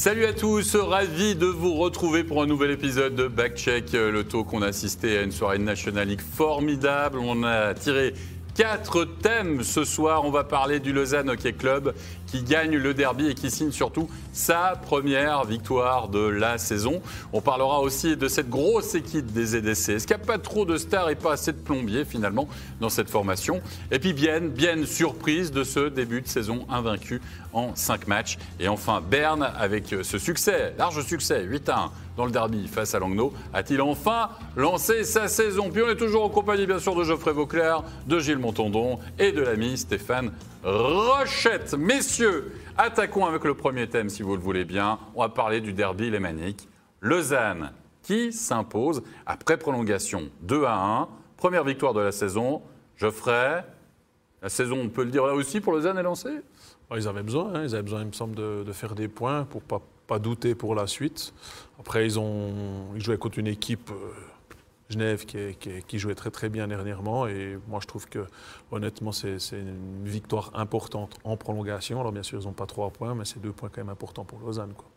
Salut à tous, ravi de vous retrouver pour un nouvel épisode de Backcheck, le taux qu'on a assisté à une soirée National League formidable. On a tiré quatre thèmes ce soir. On va parler du Lausanne Hockey Club qui gagne le derby et qui signe surtout sa première victoire de la saison. On parlera aussi de cette grosse équipe des EDC. Est-ce qu'il n'y a pas trop de stars et pas assez de plombiers finalement dans cette formation? Et puis bien, bien surprise de ce début de saison invaincu en 5 matchs. Et enfin Berne avec ce succès, large succès, 8 à 1 dans le derby face à Langnau, a-t-il enfin lancé sa saison Puis on est toujours en compagnie bien sûr de Geoffrey Vauclair, de Gilles Montondon et de l'ami Stéphane Rochette. Messieurs, attaquons avec le premier thème si vous le voulez bien. On va parler du derby lémanique. Lausanne qui s'impose après prolongation 2 à 1. Première victoire de la saison. Geoffrey, la saison, on peut le dire là aussi, pour Lausanne est lancée? Ils avaient besoin, hein. ils avaient besoin, il me semble, de, faire des points pour pas pas douter pour la suite. Après, ils, ont, ils jouaient contre une équipe, euh, Genève, qui, jouait très très bien dernièrement. Et moi, je trouve que, honnêtement, c'est une victoire importante en prolongation. Alors, bien sûr, ils n'ont pas trois points, mais c'est deux points quand même importants pour Lausanne. Quoi.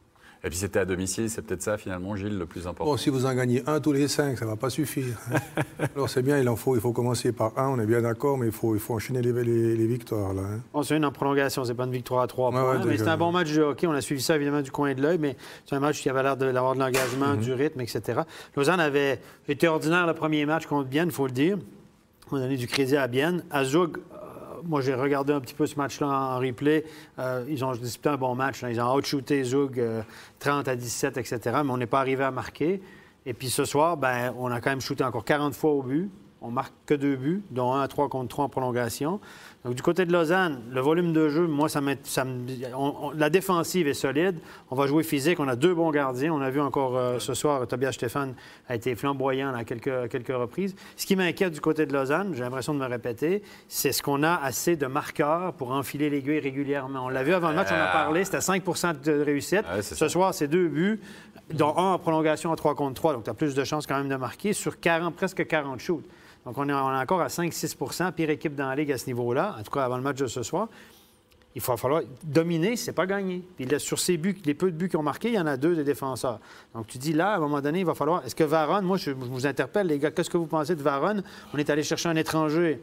Et puis c'était à domicile, c'est peut-être ça finalement, Gilles, le plus important. Bon, si vous en gagnez un tous les cinq, ça ne va pas suffire. Alors c'est bien, il en faut, il faut commencer par un, on est bien d'accord, mais il faut, il faut enchaîner les, les, victoires. Là, hein. On c'est une en prolongation, c'est pas une victoire à trois points, mais c'est un bon match de hockey. On a suivi ça évidemment du coin de l'œil, mais c'est un match qui avait l'air d'avoir de, l'engagement, mhm. du rythme, etc. Lausanne avait été ordinaire le premier match contre Bienne, il faut le dire. On a donné du crédit à Bienne. Azug moi, j'ai regardé un petit peu ce match-là en replay. Euh, ils ont disputé un bon match. Ils ont outshooté Zug 30 euh, à 17, etc. Mais on n'est pas arrivé à marquer. Et puis ce soir, ben, on a quand même shooté encore 40 fois au but. On marque que deux buts, dont un à 3 contre 3 en prolongation. Donc, du côté de Lausanne, le volume de jeu, moi, ça, la défensive est solide. On va jouer physique. On a deux bons gardiens. On a vu encore euh, ce soir, Tobias Stéphane a été flamboyant à quelques, quelques reprises. Ce qui m'inquiète du côté de Lausanne, j'ai l'impression de me répéter, c'est ce qu'on a assez de marqueurs pour enfiler l'aiguille régulièrement. On l'a vu avant le match, on en a parlé, c'était 5% de réussite. ce soir, c'est deux buts, dont un en prolongation à 3 contre 3. Donc, tu as plus de chances quand même de marquer sur 40, presque 40 shoots. Donc, on est, encore à 5-6% pire équipe dans la Ligue à ce niveau-là, en tout cas avant le match de ce soir. Il va falloir dominer, c'est pas gagner. Puis là, sur ces buts, les peu de buts qu'ils ont marqués, il y en a deux des défenseurs. Donc tu dis là, à un moment donné, il va falloir. Est-ce que Varon, moi je, vous interpelle, les gars, qu'est-ce que vous pensez de Varon On est allé chercher un étranger,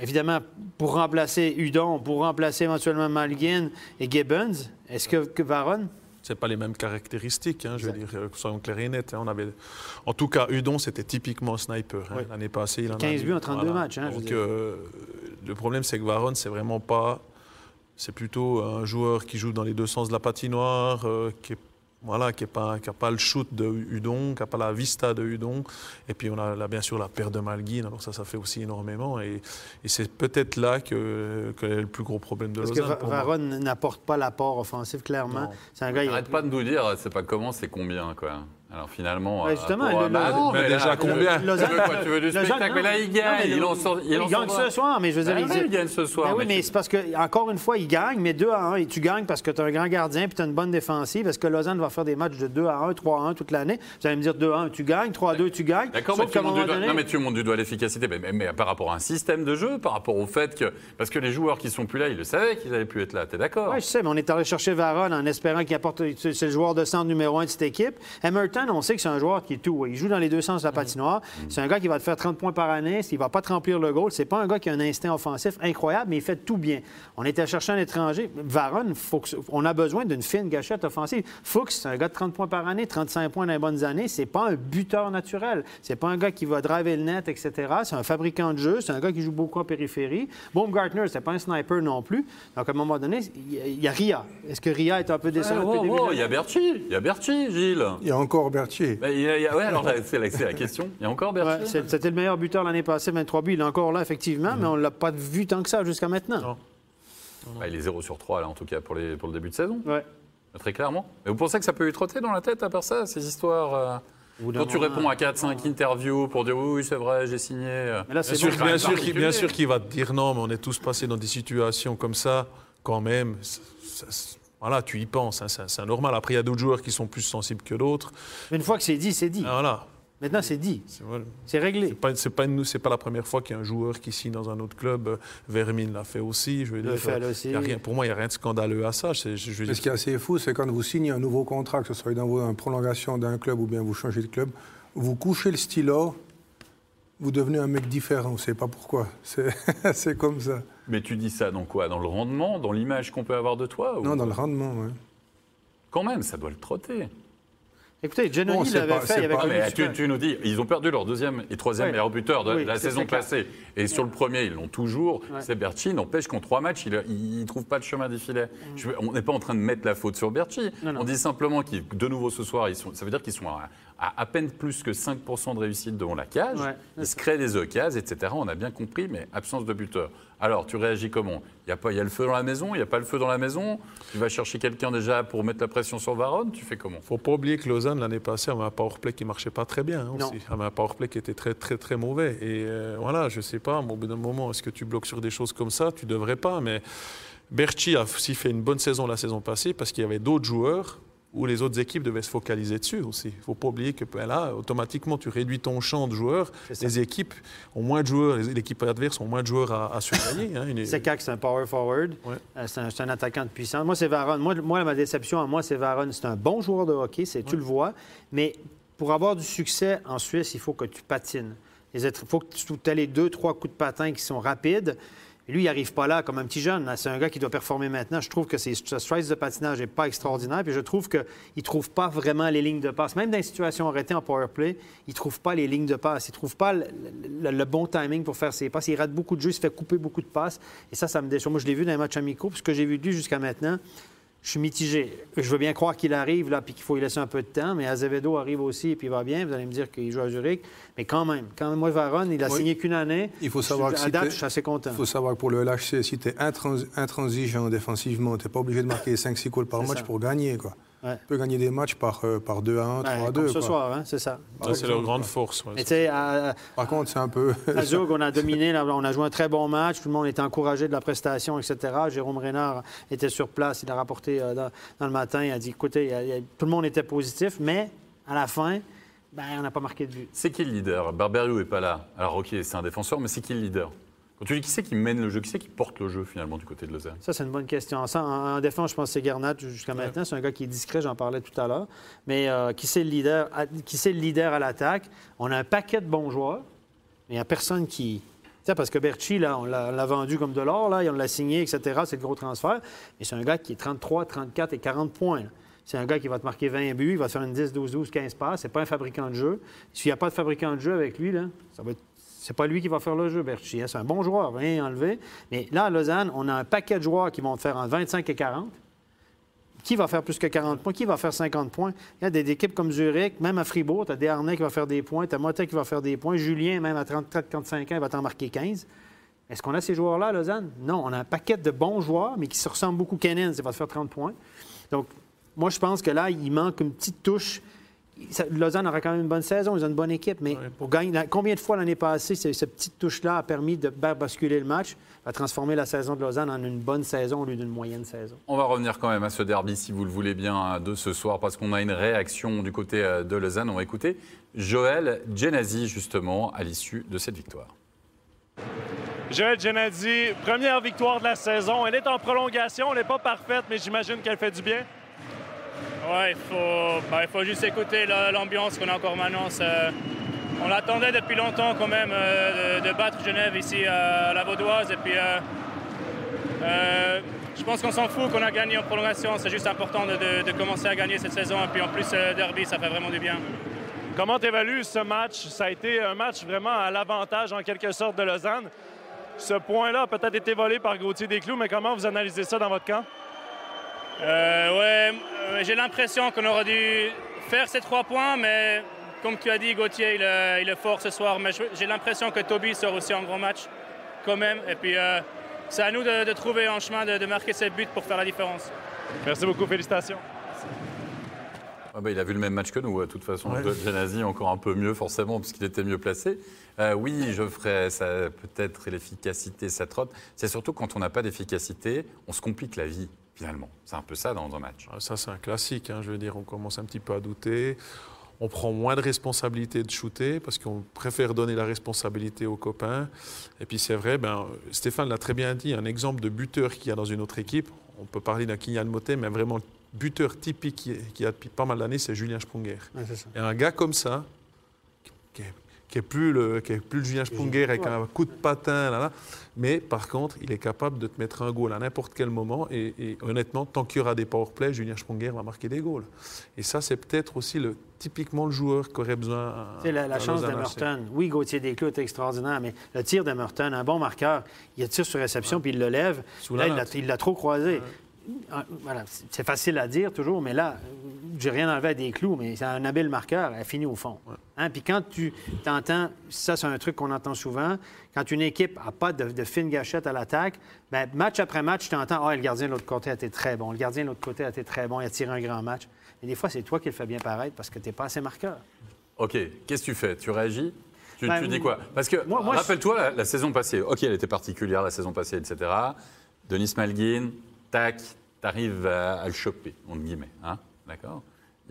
évidemment, pour remplacer Udon, pour remplacer éventuellement Malguin et Gibbons. Est-ce que, que Varon c'est pas les mêmes caractéristiques, hein, je veux dire, soyons clairs et nets. Hein. on avait... En tout cas, Udon, c'était typiquement sniper. Hein. L'année passée, il en 15 buts en 32 matchs. Donc, euh, le problème, c'est que Varon, c'est vraiment pas... C'est plutôt un joueur qui joue dans les deux sens de la patinoire, euh, qui est voilà, qui n'a pas, pas, le shoot de Udon, qui n'a pas la vista de Udon. Et puis on a là, bien sûr la paire de Malguin, alors ça, ça fait aussi énormément. Et, c'est peut-être là que, que le plus gros problème de Lausanne. Parce que Varon n'apporte pas l'apport offensif, clairement. C'est un gars. Arrête pas de nous dire, c'est pas comment, c'est combien, quoi. Alors finalement, ouais, justement, pour, mais, déjà combien tu veux, quoi, tu veux du spectacle? Mais là, il gagne. il, en sort, il, il gagne ce soir, mais je veux dire, ah, il, gagne ce soir. oui, mais, c'est parce que encore une fois, il gagne, mais 2 à 1. Et tu gagnes parce que tu as un grand gardien puis tu as une bonne défensive. Est-ce que Lausanne va faire des matchs de 2 à 1, 3 à 1 toute l'année Vous allez me dire 2 à 1, tu gagnes, 3 à 2, tu gagnes. D'accord, mais, tu montes du doigt... non, mais tu montes du doigt l'efficacité. Mais, mais, par rapport à un système de jeu, par rapport au fait que. Parce que les joueurs qui sont plus là, ils le savaient qu'ils n'allaient plus être là. Tu es d'accord? Oui, je sais, mais on est allé chercher Varon en espérant qu'il apporte. C'est le joueur de centre numéro 1 de cette équipe. On sait que c'est un joueur qui est tout. Il joue dans les deux sens de la patinoire. C'est un gars qui va te faire 30 points par année. Il ne va pas te remplir le goal. C'est pas un gars qui a un instinct offensif incroyable, mais il fait tout bien. On était chercher un étranger. Varon, on a besoin d'une fine gâchette offensive. Fuchs, c'est un gars de 30 points par année, 35 points dans les bonnes années. C'est pas un buteur naturel. C'est pas un gars qui va driver le net, etc. C'est un fabricant de jeu. C'est un gars qui joue beaucoup en périphérie. Baumgartner, c'est pas un sniper non plus. Donc, à un moment donné, il y a Ria. Est-ce que Ria est un peu décevant Il y a Berti. Il y a Berti, Gilles. Il y a encore Il y a, alors c'est la, question. Il y a encore Berthier C'était le meilleur buteur l'année passée, 23 buts. Il est encore là, effectivement, mais on ne l'a pas vu tant que ça jusqu'à maintenant. il est 0 sur 3, là, en tout cas, pour, les, pour le début de saison. Ouais. Très clairement. Mais vous pensez que ça peut lui trotter dans la tête, à part ça, ces histoires euh, Quand tu réponds à 4-5 interviews pour dire oui, c'est vrai, j'ai signé. Euh. bien, sûr, bien, sûr, qu'il va te dire non, mais on est tous passés dans des situations comme ça, quand même. Voilà, tu y penses, hein, c'est normal. Après, il y a d'autres joueurs qui sont plus sensibles que d'autres. Mais une fois que c'est dit, c'est dit. Ah, voilà. Maintenant, c'est dit. C'est réglé. C'est pas, pas, pas la première fois qu'il y a un joueur qui signe dans un autre club. Vermin l'a fait aussi. Je veux le fait aussi. rien, pour moi, il n'y a rien de scandaleux à ça. Je, je ce qui est assez fou, c'est quand vous signez un nouveau contrat, que ce soit dans une prolongation d'un club ou bien vous changez de club, vous couchez le stylo, vous devenez un mec différent. On ne sait pas pourquoi. C'est comme ça. Mais tu dis ça dans quoi? Dans le rendement? Dans l'image qu'on peut avoir de toi Non, dans le rendement, oui. Quand même, ça doit le trotter. Écoutez, Giannoni l'avait fait avec mais tu, tu, nous dis, ils ont perdu leur deuxième et troisième meilleur buteur de la saison passée. Et sur le premier, ils l'ont toujours. C'est Berchi. N'empêche qu'en trois matchs, il ne trouve pas de chemin des filets. Mm. on n'est pas en train de mettre la faute sur Berchi. On dit simplement qu'ils, de nouveau ce soir, ils sont, ça veut dire qu'ils sont à, à, peine plus que 5% de réussite devant la cage. ils se créent des occasions, etc. On a bien compris, mais absence de buteur. Alors, tu réagis comment? Il y, a pas, il y a le feu dans la maison, il n'y a pas le feu dans la maison? Tu vas chercher quelqu'un déjà pour mettre la pression sur Varone? Tu fais comment? Il ne faut pas oublier que Lausanne, l'année passée, avait un powerplay qui ne marchait pas très bien hein, aussi. Avait un powerplay qui était très, très, très mauvais. Et euh, voilà, je ne sais pas, au bout d'un moment, est-ce que tu bloques sur des choses comme ça? Tu ne devrais pas, mais... Berchi a aussi fait une bonne saison la saison passée parce qu'il y avait d'autres joueurs où les autres équipes devaient se focaliser dessus aussi. Il ne faut pas oublier que ben là, automatiquement, tu réduis ton champ de joueurs. Les équipes ont moins de joueurs, l'équipe adverse ont moins de joueurs à, à surveiller. Hein, C'est CAC, c'est un power forward. Euh, c'est un, attaquant de puissance. Moi, c'est Varon. Moi, moi, ma déception à moi, c'est Varon. C'est un bon joueur de hockey, c'est, tu le vois. Mais pour avoir du succès en Suisse, il faut que tu patines. Il faut que tu aies les deux, trois coups de patin qui sont rapides lui, il n'arrive pas là comme un petit jeune. C'est un gars qui doit performer maintenant. Je trouve que ses strikes de patinage n'est pas extraordinaire. Puis je trouve qu'il ne trouve pas vraiment les lignes de passe. Même dans les situations arrêtées en power play, il ne trouve pas les lignes de passe. Il ne trouve pas le, bon timing pour faire ses passes. Il rate beaucoup de jeux, il se fait couper beaucoup de passes. Et ça, ça me déçoit. Moi, je l'ai vu dans les matchs amicaux. Puis ce que j'ai vu lui jusqu'à maintenant, je suis mitigé. Je veux bien croire qu'il arrive, là, puis qu'il faut y laisser un peu de temps, mais Azevedo arrive aussi, et puis il va bien. Vous allez me dire qu'il joue à Zurich. Mais quand même, quand même, moi, Varon, il a signé qu'une année. Il faut savoir que à date, je suis assez content. Il faut savoir que pour le LHC, si tu es intransigeant défensivement, tu n'es pas obligé de marquer 5-6 goals par match pour gagner. Quoi. Ouais. Tu peux gagner des matchs par, euh, par 2 à 1, 3 à 2. Comme ce soir, hein, c'est ça. c'est leur grande force. par contre, c'est un peu. à Zug, on a dominé, on a joué un très bon match, tout le monde était encouragé de la prestation, etc. Jérôme Reynard était sur place, il a rapporté euh, dans, le matin, il a dit écoutez, tout le monde était positif, mais à la fin, ben, on n'a pas marqué de but. C'est qui le leader? Barberio n'est pas là. Alors, ok, c'est un défenseur, mais c'est qui le leader? Quand tu dis qui c'est qui mène le jeu, qui c'est qui porte le jeu finalement du côté de Lausanne? Ça, c'est une bonne question. en, défense, je pense que c'est Garnat jusqu'à maintenant. C'est un gars qui est discret, j'en parlais tout à l'heure. Mais euh, qui c'est le leader à, qui c'est le leader à l'attaque? On a un paquet de bons joueurs, mais il n'y a personne qui. sais, parce que Berchi, là, on l'a vendu comme de l'or, là, on l'a signé, etc. C'est le gros transfert. Mais c'est un gars qui est 33, 34 et 40 points. C'est un gars qui va te marquer 20 buts, il va te faire une 10, 12, 12, 15 passes. C'est pas un fabricant de jeu. S'il n'y a pas de fabricant de jeu avec lui, là, ça va être c'est pas lui qui va faire le jeu, Berchi. Hein. C'est un bon joueur, rien enlevé. Mais là, à Lausanne, on a un paquet de joueurs qui vont faire en 25 et 40. Qui va faire plus que 40 points? Qui va faire 50 points? Il y a des, équipes comme Zurich, même à Fribourg, tu as Desharnais qui va faire des points, tu as Motet qui va faire des points, Julien, même à 34-45 ans, il va t'en marquer 15. Est-ce qu'on a ces joueurs-là à Lausanne? Non, on a un paquet de bons joueurs, mais qui se ressemblent beaucoup. Kennen, ça va te faire 30 points. Donc, moi, je pense que là, il manque une petite touche Lausanne aura quand même une bonne saison, ils ont une bonne équipe, mais pour gagner, combien de fois l'année passée, cette petite touche-là a permis de basculer le match, a transformer la saison de Lausanne en une bonne saison au lieu d'une moyenne saison? On va revenir quand même à ce derby, si vous le voulez bien, de ce soir, parce qu'on a une réaction du côté euh, de Lausanne. On va écouter Joël Genazi, justement, à l'issue de cette victoire. Joël Genazi, première victoire de la saison. Elle est en prolongation, elle n'est pas parfaite, mais j'imagine qu'elle fait du bien. Ouais, il faut, bah, faut juste écouter l'ambiance qu'on a encore maintenant. on l'attendait depuis longtemps quand même euh, de, battre Genève ici à la Vaudoise. Et puis, euh, euh, je pense qu'on s'en fout qu'on a gagné en prolongation. C'est juste important de, commencer à gagner cette saison. Et puis en plus, derby, ça fait vraiment du bien. Comment tu évalues ce match? Ça a été un match vraiment à l'avantage en quelque sorte de Lausanne. Ce point-là a peut-être été volé par Gauthier Desclous, mais comment vous analysez ça dans votre camp? Euh, ouais, euh, j'ai l'impression qu'on aurait dû faire ces trois points, mais comme tu as dit, Gauthier, il, est fort ce soir. Mais j'ai l'impression que Toby sort aussi en grand match, quand même. Et puis, euh, c'est à nous de, trouver un chemin de, marquer ses buts pour faire la différence. Merci beaucoup, félicitations. Ah bah, il a vu le même match que nous, de toute façon. Ouais. encore un peu mieux, forcément, parce qu'il était mieux placé. oui, je ferais peut-être l'efficacité, ça trotte. C'est surtout quand on n'a pas d'efficacité, on se complique la vie finalement. C'est un peu ça dans un match. Ah, ça, c'est un classique. Hein, je veux dire, on commence un petit peu à douter. on prend moins de responsabilité de shooter parce qu'on préfère donner la responsabilité aux copains. Et puis c'est vrai, ben, Stéphane l'a très bien dit, un exemple de buteur qu'il y a dans une autre équipe, on peut parler d'un Kylian Motet, mais vraiment buteur typique qui, a depuis pas mal d'années, c'est Julien Sprunger. et un gars comme ça, qui est qui est plus le, qui est plus le Julien Sprunger avec un coup de patin. Là, là. Mais par contre, il est capable de te mettre un goal à n'importe quel moment. Et, honnêtement, tant qu'il y aura des powerplays, Julien Sprunger va marquer des goals. Et ça, c'est peut-être aussi le, typiquement le joueur qui aurait besoin. C'est la, la chance d'Emerton. Oui, Gauthier Desclous est extraordinaire, mais le tir d'Emerton, un bon marqueur, il a tire sur réception puis il le lève. là, il l'a trop croisé. Voilà, c'est facile à dire toujours, mais là, j'ai rien enlevé à des clous, mais c'est un habile marqueur, elle finit au fond. Hein? Puis quand tu t'entends, ça c'est un truc qu'on entend souvent, quand une équipe n'a pas de, fine gâchette à l'attaque, ben, match après match, tu entends, ah, le gardien de l'autre côté a été très bon, le gardien de l'autre côté a été très bon, il a tiré un grand match. Et des fois, c'est toi qui le fais bien paraître parce que tu n'es pas assez marqueur. OK. Qu'est-ce que tu fais? Tu réagis? Tu, ben, dis quoi? Parce que, rappelle-toi, la, saison passée, OK, elle était particulière la saison passée, etc. Denis Malguin, tac, tu arrives à, le choper, entre guillemets. Hein D'accord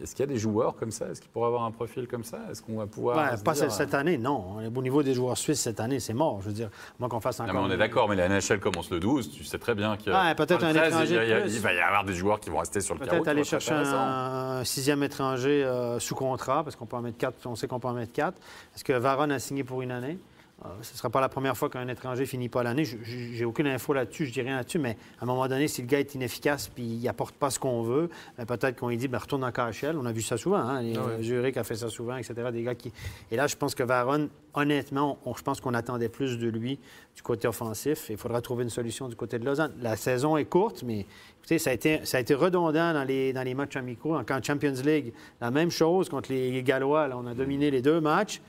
est-ce qu'il y a des joueurs comme ça? Est-ce qu'ils pourraient avoir un profil comme ça? Est-ce qu'on va pouvoir. pas cette année, non. Au niveau des joueurs suisses cette année, c'est mort. Je veux dire, moi qu'on fasse mais on est d'accord, mais la NHL commence le 12. Tu sais très bien qu'il peut-être un étranger. Il, va y avoir des joueurs qui vont rester sur le carreau. Peut-être aller chercher un, sixième étranger euh, sous contrat, parce qu'on peut en mettre quatre. On sait qu'on peut en mettre quatre. Est-ce que Varon a signé pour une année? euh, ce ne sera pas la première fois qu'un étranger finit pas l'année. J'ai aucune info là-dessus, je dis rien là-dessus, mais à un moment donné, si le gars est inefficace puis il apporte pas ce qu'on veut, ben, peut-être qu'on lui dit ben, retourne en KHL. On a vu ça souvent, hein? Ah Zurich a fait ça souvent, etc. Des gars qui... Et là, je pense que Varon, honnêtement, je pense qu'on attendait plus de lui du côté offensif. Il faudra trouver une solution du côté de Lausanne. La saison est courte, mais écoutez, ça a été, ça a été redondant dans les, dans les matchs amicaux. En Champions League, la même chose contre les Gallois. Là, on a dominé les deux matchs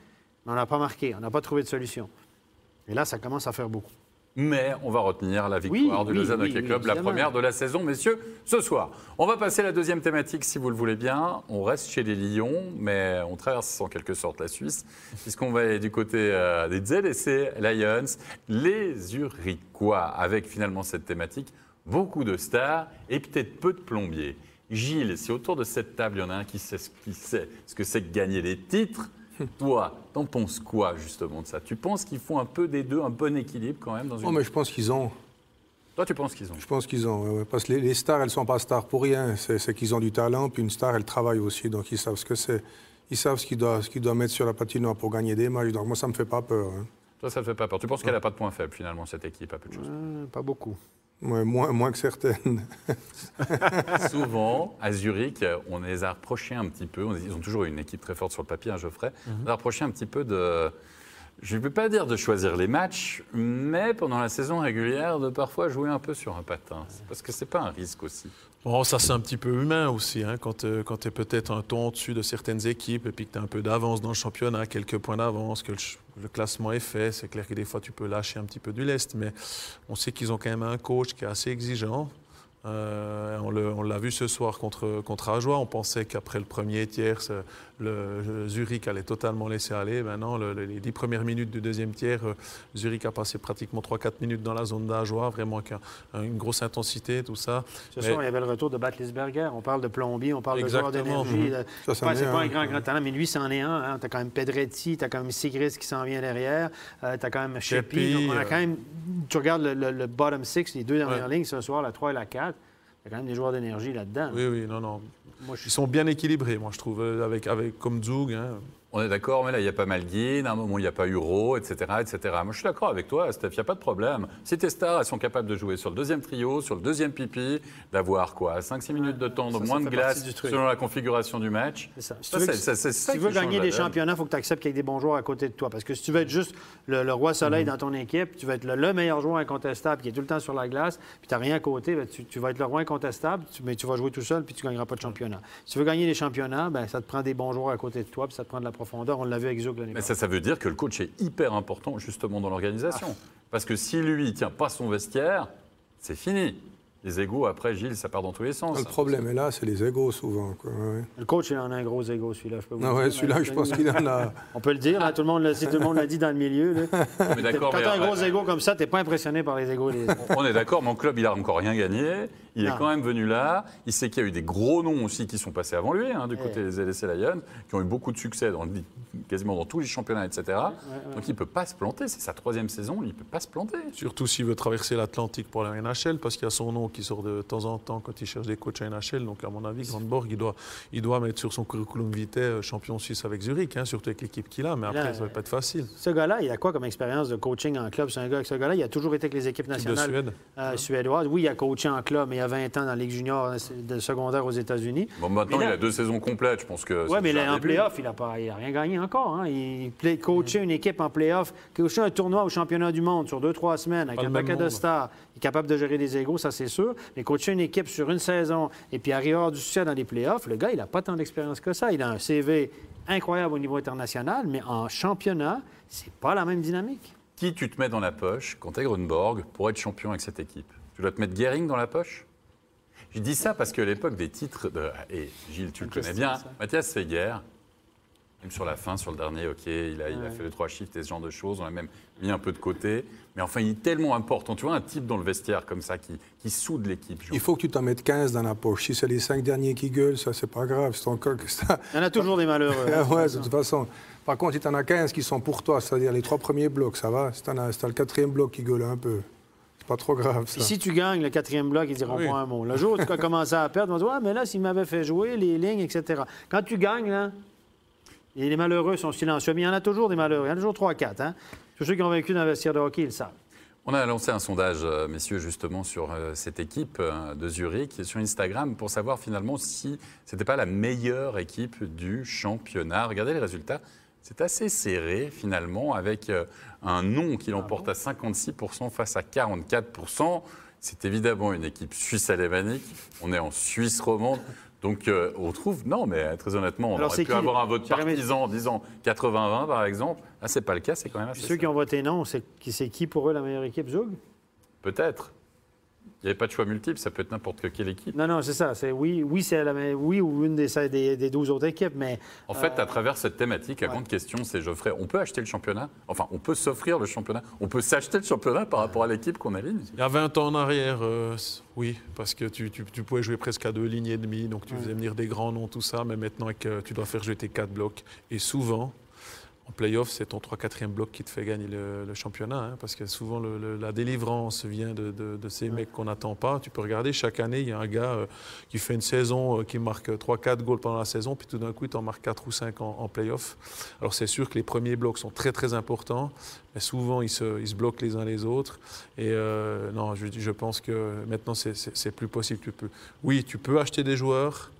on n'a pas marqué, on n'a pas trouvé de solution. Et là, ça commence à faire beaucoup. Mais on va retenir la victoire du Lausanne Hockey Club, la première de la saison, messieurs, ce soir. On va passer à la deuxième thématique, si vous le voulez bien. On reste chez les Lions, mais on traverse en quelque sorte la Suisse, puisqu'on va aller du côté euh, des ZSC Lions, les Zurichois, avec finalement cette thématique, beaucoup de stars et peut-être peu de plombiers. Gilles, si autour de cette table, il y en a un qui sait ce, qui sait ce que c'est que gagner des titres, Toi, t'en penses quoi justement de ça? Tu penses qu'ils font un peu des deux, un bon équilibre quand même dans une... Oh, mais je pense qu'ils ont. Toi, tu penses qu'ils ont? Je pense qu'ils ont, parce que les, stars, elles ne sont pas stars pour rien. C'est qu'ils ont du talent, puis une star, elle travaille aussi, donc ils savent ce que c'est. Ils savent ce qu'ils doivent, qu mettre sur la patinoire pour gagner des matchs, donc moi, ça ne me fait pas peur. Hein. Toi, ça ne te fait pas peur. Tu penses qu'elle n'a pas de point faible, finalement, cette équipe, à peu de choses? Euh, Pas beaucoup moins, moins que certaines. Souvent, à Zurich, on les a reprochés un petit peu. Ils ont toujours une équipe très forte sur le papier, hein, Geoffrey. On les a reproché un petit peu de. Je ne peux pas dire de choisir les matchs, mais pendant la saison régulière, de parfois jouer un peu sur un patin. Parce que ce n'est pas un risque aussi. Bon, ça c'est un petit peu humain aussi, hein, quand, euh, quand tu es peut-être un ton au-dessus de certaines équipes et puis que tu as un peu d'avance dans le championnat, quelques points d'avance, que le, classement est fait, c'est clair que des fois tu peux lâcher un petit peu du lest, mais on sait qu'ils ont quand même un coach qui est assez exigeant, euh, on l'a vu ce soir contre, contre Ajoie. On pensait qu'après le premier tiers, le, Zurich allait totalement laisser aller. Maintenant, les dix premières minutes du deuxième tiers, euh, Zurich a passé pratiquement 3-4 minutes dans la zone d'Ajoie, vraiment avec une grosse intensité, tout ça. Ce soir, il y avait le retour de Batlisberger. On parle de plombier, on parle de joueur d'énergie. Mhm. C'est pas, un grand, grand talent, mais lui, c'en est un. Hein. Tu as quand même Pedretti, tu as quand même Sigris qui s'en vient derrière, euh, tu as quand même Sheppy. quand même, tu regardes le, bottom six, les deux dernières lignes ce soir, la 3 et la 4 y a quand même des joueurs d'énergie là-dedans. Oui, oui, non, non. Ils sont bien équilibrés, moi, je trouve, avec, avec comme Zug. Hein. On est d'accord, mais là, il n'y a pas Malguin, à un moment, il n'y a pas Euro, etc., etc. Moi, je suis d'accord avec toi, Steph, il n'y a pas de problème. Si tes stars, elles sont capables de jouer sur le deuxième trio, sur le deuxième pipi, d'avoir quoi 5-6 minutes de temps, de moins de glace, selon la configuration du match. C'est ça. Si tu veux, gagner des championnats, il faut que tu acceptes qu'il y ait des bons joueurs à côté de toi. Parce que si tu veux être juste le, roi soleil mhm. dans ton équipe, tu vas être le, meilleur joueur incontestable qui est tout le temps sur la glace, puis tu n'as rien à côté, ben, tu, vas être le roi incontestable, mais tu vas jouer tout seul, puis tu ne gagneras pas de championnat. Si tu veux gagner des championnats, ben, ça te prend des bons joueurs à côté de toi, puis ça te prend de la profondeur. On l'a vu mais ça, ça veut dire que le coach est hyper important justement dans l'organisation. Parce que si lui, il tient pas son vestiaire, c'est fini. Les égaux, après, Gilles, ça part dans tous les sens. Le problème est là, c'est les égaux souvent. Le coach, il en a un gros égo, celui-là. Je ah celui-là, je pense qu'il en a. On peut le dire, tout, le monde, tout le monde l'a dit dans le milieu. Mais Quand tu as un gros égo comme ça, tu n'es pas impressionné par les égaux. On est d'accord, mon club, il n'a encore rien gagné. Il est quand même venu là. Il sait qu'il y a eu des gros noms aussi qui sont passés avant lui, hein, du côté des LSC Lions, qui ont eu beaucoup de succès dans, quasiment dans tous les championnats, etc. Donc il ne peut pas se planter. C'est sa troisième saison, il ne peut pas se planter. Surtout s'il veut traverser l'Atlantique pour la NHL, parce qu'il y a son nom qui sort de temps en temps quand il cherche des coachs à NHL. Donc à mon avis, Grandborg, il doit, il doit mettre sur son curriculum vitae euh, champion suisse avec Zurich, hein, surtout avec l'équipe qu'il a. Mais après, ça ne va pas être facile. Ce gars-là, il a quoi comme expérience de coaching en club? C'est un gars, ce gars-là, il a toujours été avec les équipes nationales euh, suédoises. Oui, il a coaché en club, mais il y a 20 ans dans la Ligue junior euh, de secondaire aux États-Unis. Bon, maintenant, il a deux saisons complètes, je pense que. Oui, mais là, en playoff, il n'a rien gagné encore. Hein. Il coaché une équipe en playoff, coaché un tournoi au championnat du monde sur deux, trois semaines avec un paquet de stars. Il est capable de gérer des égaux, ça c'est sûr. Mais coacher une équipe sur une saison et puis arriver du succès dans les playoffs, le gars, il n'a pas tant d'expérience que ça. Il a un CV incroyable au niveau international, mais en championnat, c'est pas la même dynamique. Qui tu te mets dans la poche quand tu es Grunborg pour être champion avec cette équipe? Tu dois te mettre Gering dans la poche? Je dis ça parce qu'à l'époque des titres, de... et Gilles, tu le connais bien, Mathias Seger, même sur la fin, sur le dernier, ok, il a, il a fait le trois shifts et ce genre de choses. On a même mis un peu de côté. Mais enfin, il est tellement important. Tu vois, un type dans le vestiaire comme ça qui, qui soude l'équipe. Il faut que tu t'en mettes 15 dans la poche. Si c'est les cinq derniers qui gueulent, ça, c'est pas grave. C'est encore que ça. Il y en a toujours des malheureux. ouais, de toute façon. Par contre, si tu en as 15 qui sont pour toi, c'est-à-dire les trois premiers blocs, ça va. Si tu as, le quatrième bloc qui gueule un peu, pas trop grave. Ça. si tu gagnes le quatrième bloc, ils diront pas un mot. Le jour où tu as commencé à perdre, on va dire Ouais, mais là, s'il m'avait fait jouer les lignes, etc. Quand tu gagnes, là, et les malheureux sont silencieux. Mais il y en a toujours des malheureux. Il y en a toujours 3-4. Hein? Tous ceux qui ont vécu d'investir de hockey, ils le savent. On a lancé un sondage, euh, messieurs, justement, sur euh, cette équipe euh, de Zurich, sur Instagram, pour savoir finalement si ce n'était pas la meilleure équipe du championnat. Regardez les résultats. C'est assez serré, finalement, avec un nom qui l'emporte à 56% face à 44%. C'est évidemment une équipe suisse-alémanique. On est en Suisse romande. Donc euh, on trouve, non, mais très honnêtement, on aurait pu avoir un vote partisan en disant 80-20 par exemple. Ah, c'est pas le cas, c'est quand même assez. Ceux qui ont voté non, c'est qui pour eux la meilleure équipe, Zug? Peut-être. Il n'y avait pas de choix multiple, ça peut être n'importe quelle équipe. Non, non, c'est ça. C'est oui, oui, c'est la, oui ou une des, des, des 12 autres équipes, mais... En fait, à travers cette thématique, la grande question, c'est, Geoffrey, on peut acheter le championnat? Enfin, on peut s'offrir le championnat On peut s'acheter le championnat par rapport à l'équipe qu'on aligne? Il y a 20 ans en arrière, euh, oui, parce que tu, tu, pouvais jouer presque à deux lignes et demie, donc tu faisais venir des grands noms, tout ça, mais maintenant, que tu dois faire jouer tes quatre blocs. Et souvent, en playoff, c'est ton 3-4e bloc qui te fait gagner le, championnat. Hein, parce que souvent, la délivrance vient de, ces mecs qu'on n'attend pas. Tu peux regarder, chaque année, il y a un gars euh, qui fait une saison, euh, qui marque 3-4 goals pendant la saison, puis tout d'un coup, il t'en marque 4 ou 5 en, en playoff. Alors, c'est sûr que les premiers blocs sont très, très importants, mais souvent, ils se, ils se bloquent les uns les autres. Et euh, non, je, je pense que maintenant, c'est plus possible. Tu peux, oui, tu peux acheter des joueurs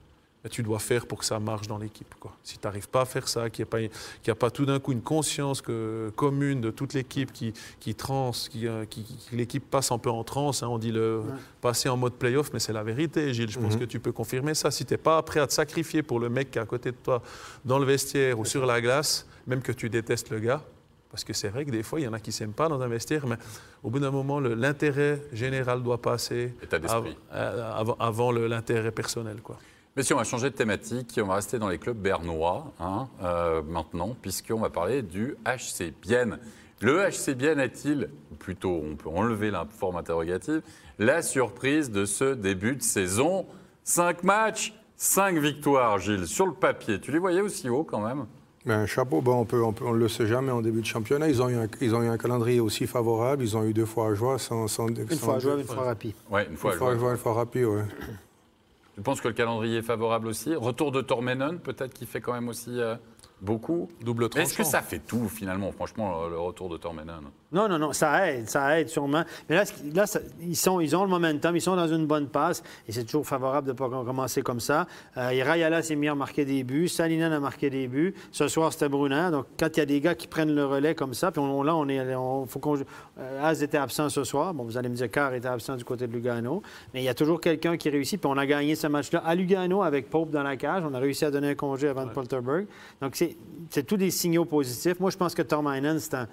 tu dois faire pour que ça marche dans l'équipe. Si tu n'arrives pas à faire ça, qu'il n'y a, pas tout d'un coup une conscience que, commune de toute l'équipe qui, qui trans, qui, euh, l'équipe passe un peu en transe, hein, on dit le passer en mode playoff, mais c'est la vérité, Gilles. Je pense mhm. que tu peux confirmer ça. Si tu n'es pas prêt à te sacrifier pour le mec qui est à côté de toi dans le vestiaire ou sur la glace, même que tu détestes le gars, parce que c'est vrai que des fois, il y en a qui ne s'aiment pas dans un vestiaire, mais au bout d'un moment, l'intérêt général doit passer euh, avant, avant l'intérêt personnel. Quoi. Messieurs, on va changer de thématique. On va rester dans les clubs bernois hein, euh, maintenant, puisqu'on va parler du HC Bienne. Le HC Bienne est-il, ou plutôt on peut enlever la forme interrogative, la surprise de ce début de saison? Cinq matchs, cinq victoires, Gilles, sur le papier. Tu les voyais aussi haut quand même? Ben, chapeau, bon, on peut, on ne le sait jamais en début de championnat. Ils ont, eu un, ils ont eu un calendrier aussi favorable. Ils ont eu deux fois à jouer sans, sans, Une fois à jouer, une fois rapide. Oui, une fois à jouer. Une fois rapide, oui. Je pense que le calendrier est favorable aussi? Retour de Tormenon, peut-être, qui fait quand même aussi euh, beaucoup? Double Est-ce que ça fait tout, finalement, franchement, le retour de Tormenon non, non, non, ça aide, ça aide sûrement. Mais là, là ils, sont, ils ont le momentum, ils sont dans une bonne passe, et c'est toujours favorable de ne pas commencer comme ça. Euh, Rayala s'est mis à marquer des buts, Salinen a marqué des buts. Ce soir, c'était Brunin. Donc, quand il y a des gars qui prennent le relais comme ça, puis on, là, on est, on, faut qu'on, euh, Az était absent ce soir. Bon, vous allez me dire, Carr était absent du côté de Lugano. Mais il y a toujours quelqu'un qui réussit, puis on a gagné ce match-là à Lugano avec Pope dans la cage. On a réussi à donner un congé à Van Polterberg. Donc, c'est tous des signaux positifs. Moi, je pense que Tom Heinen, c'est un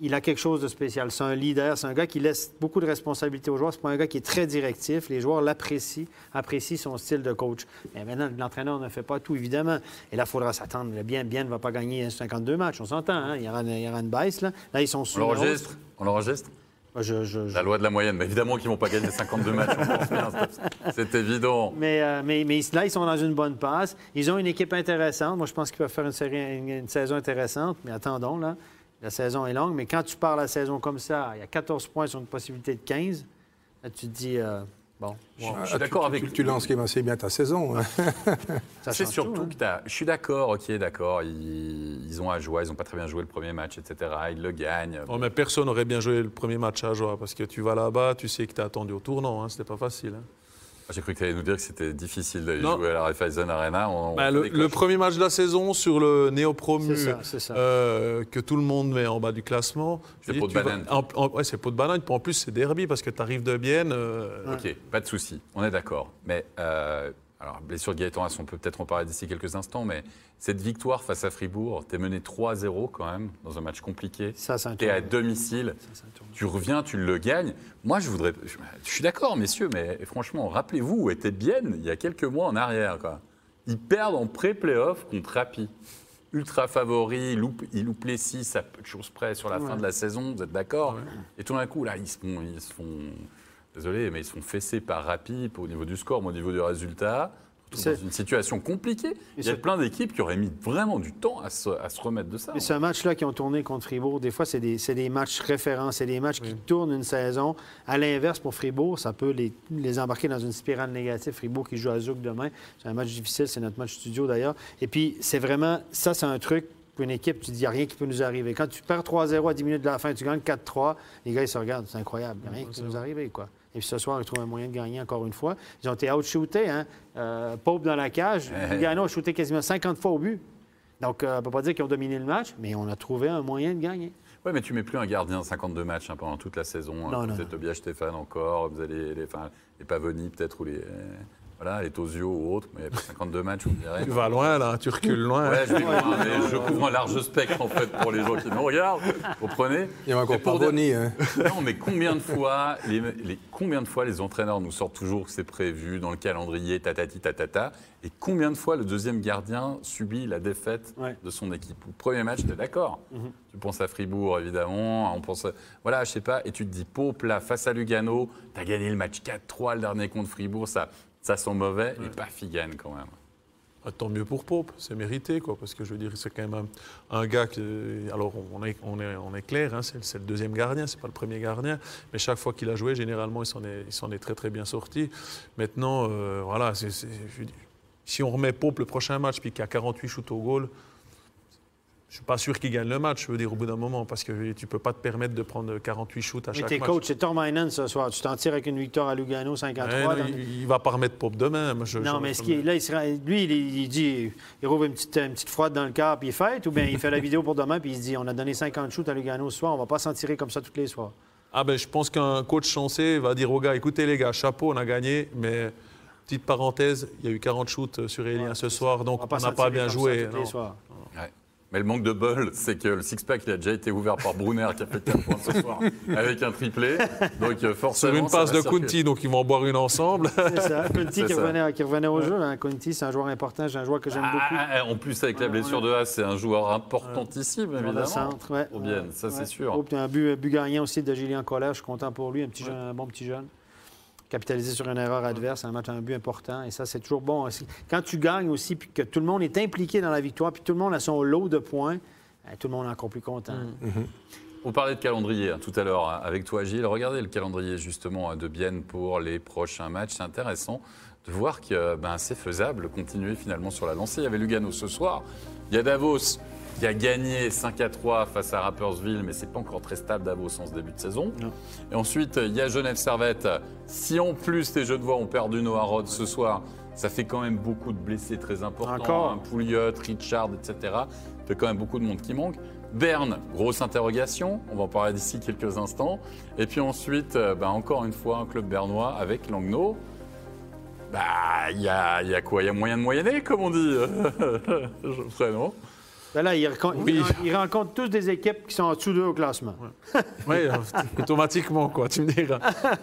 il a quelque chose de spécial. C'est un leader, c'est un gars qui laisse beaucoup de responsabilités aux joueurs. C'est pas un gars qui est très directif. Les joueurs l'apprécient, apprécient son style de coach. Mais maintenant, l'entraîneur ne fait pas tout, évidemment. Et là, il faudra s'attendre. Bien, bien ne va pas gagner 52 matchs, on s'entend. Hein? Il, y aura, une baisse. Là, là ils sont sur. On l'enregistre? On l'enregistre? La loi de la moyenne. Mais évidemment qu'ils ne vont pas gagner 52 matchs. C'est évident. Mais, euh, mais, mais, là, ils sont dans une bonne passe. Ils ont une équipe intéressante. Moi, je pense qu'ils peuvent faire une, série, une, saison intéressante. Mais attendons, là. La saison est longue. Mais quand tu pars la saison comme ça, il y a 14 points sur une possibilité de 15. Là, tu te dis. Euh, Bon, je, suis d'accord avec. Tu, tu lances assez bien ta saison. Hein. C'est surtout hein. que as... je suis d'accord, ok, d'accord. Ils, ont à jouer, ils n'ont pas très bien joué le premier match, etc. Ils le gagnent. Oh, mais personne n'aurait bien joué le premier match à joie parce que tu vas là-bas, tu sais que tu es attendu au tournant. Hein, C'était pas facile. Hein. J'ai cru que tu allais nous dire que c'était difficile de jouer à la Raiffeisen Arena. Bah, le, premier match de la saison sur le néo-promu euh, que tout le monde met en bas du classement. C'est pot de banane. ouais, c'est pot de banane. En plus, c'est derby parce que tu arrives de Bienne. Euh, ok, pas de souci. On est d'accord. Mais euh, alors, blessure de Gaëtan on peut peut-être en parler d'ici quelques instants, mais cette victoire face à Fribourg, tu es mené 3-0 quand même, dans un match compliqué. Ça, c'est Tu es à domicile, tu reviens, tu le gagnes. Moi, je voudrais. Je, suis d'accord, messieurs, mais franchement, rappelez-vous où était bien il y a quelques mois en arrière. Quoi. Ils perdent en pré-playoff contre Rapi. Ultra favori, ils loupent, ils loupent les 6 à peu de choses près sur la fin de la saison, vous êtes d'accord Et tout d'un coup, là, ils se font. Ils se font désolé, mais ils sont fessés par Rappi au niveau du score, mais au niveau du résultat. C'est une situation compliquée. Il y a plein d'équipes qui auraient mis vraiment du temps à se, remettre de ça. Mais ce match-là qui ont tourné contre Fribourg, des fois, c'est des, des, matchs référents, c'est des matchs qui tournent une saison. À l'inverse, pour Fribourg, ça peut les, les, embarquer dans une spirale négative. Fribourg qui joue à Zouk demain, c'est un match difficile, c'est notre match studio d'ailleurs. Et puis, c'est vraiment, ça, c'est un truc pour une équipe, tu dis, il n'y a rien qui peut nous arriver. Quand tu perds 3-0 à 10 minutes de la fin, tu gagnes 4-3, les gars, ils se regardent, c'est incroyable, il n'y a rien qui peut nous arriver, quoi. Et puis ce soir, ils trouvent un moyen de gagner encore une fois. Ils ont été outshootés. Hein? Euh, Pope dans la cage. Lugano a shooté quasiment 50 fois au but. Donc, euh, on ne peut pas dire qu'ils ont dominé le match, mais on a trouvé un moyen de gagner. Oui, mais tu mets plus un gardien 52 matchs hein, pendant toute la saison. Non, peut-être Tobias Stéphane encore, vous allez les, les Pavoni peut-être, ou les, voilà, les Tosio ou autres, mais il y a 52 matchs, vous dirais. Tu vas loin, là, tu recules loin. Ouais, je vais loin, mais je couvre un large spectre, en fait, pour les gens qui nous regardent. Vous comprenez Il y a encore pas Bonnie, hein. Non, mais combien de, fois, les, les, combien de fois les entraîneurs nous sortent toujours que c'est prévu dans le calendrier, tatati, tatata, et combien de fois le deuxième gardien subit la défaite de son équipe? Le premier match, tu es d'accord mhm. Tu penses à Fribourg, évidemment, on pense... Voilà, je sais pas, et tu te dis, Pope, là, face à Lugano, tu as gagné le match 4-3, le dernier contre Fribourg, ça ça sent mauvais et pas Figan quand même. Ah, tant mieux pour Pope, c'est mérité, quoi, parce que je veux dire, c'est quand même un, gars qui. Alors, on est, on est, on est clair, hein, c'est, le deuxième gardien, c'est pas le premier gardien, mais chaque fois qu'il a joué, généralement, il s'en est, il s'en est très, très bien sorti. Maintenant, euh, voilà, si on remet Pope le prochain match, puis qu'il y a 48 shoots au goal, suis pas sûr qu'il gagne le match, je veux dire, au bout d'un moment, parce que tu ne peux pas te permettre de prendre 48 shoots à chaque match. Mais coach, c'est Tormainen ce soir. Tu t'en tires avec une victoire à Lugano 53. il ne va pas remettre Pop demain. non, mais ce qui là, il lui, il, dit, il rouvre une petite, une petite froide dans le corps puis il fête, ou bien il fait la vidéo pour demain puis il se dit, on a donné 50 shoots à Lugano ce soir, on ne va pas s'en tirer comme ça tous les soirs. Ah ben, je pense qu'un coach chancé va dire aux gars, écoutez les gars, chapeau, on a gagné, mais petite parenthèse, il y a eu 40 shoots sur Elien ce soir, donc on n'a pas bien joué. Mais le manque de bol, c'est que le six-pack, il a déjà été ouvert par Brunner, qui a fait 4 points ce soir, avec un triplé. Donc, euh, forcément. Sur une passe de Kunti, donc ils vont en boire une ensemble. C'est ça. Kunti qui revenait, qui revenait, au jeu. Hein. Kunti, c'est un joueur important, c'est un joueur que j'aime beaucoup. Ah, en plus, avec la blessure de Haas, c'est un joueur importantissime, évidemment. centre, ouais. Pour bien, ça, c'est sûr. Un but, un but gagnant aussi de Julien Colère, je suis content pour lui, un, petit jeune, un bon petit jeune capitaliser sur une erreur adverse, un match, un but important. Et ça, c'est toujours bon. Quand tu gagnes aussi, puis que tout le monde est impliqué dans la victoire, puis tout le monde a son lot de points, ben, tout le monde est encore plus content. Mm. Mm-hmm. On parlait de calendrier hein, tout à l'heure hein, avec toi, Gilles. Regardez le calendrier justement de Bienne pour les prochains matchs. C'est intéressant de voir que ben, c'est faisable continuer finalement sur la lancée. Il y avait Lugano ce soir. Il y a Davos qui a gagné 5 à 3 face à Rappersville, mais c'est pas encore très stable Davos en ce début de saison. Et ensuite, il y a Genève Servette. Si en plus les jeux de voix ont perdu Noah Rod ce soir, ça fait quand même beaucoup de blessés très importants. Pouliot, Richard, etc. Ça fait quand même beaucoup de monde qui manque. Berne, grosse interrogation, on va en parler d'ici quelques instants. Et puis ensuite, euh, bah, encore une fois, un club bernois avec Langnau. Bah, il y a, y a, quoi? Il y a moyen de moyenner, comme on dit, ferai, non? Ben là, ils, rencontrent tous des équipes qui sont en dessous d'eux au classement. oui, automatiquement, quoi, tu me diras.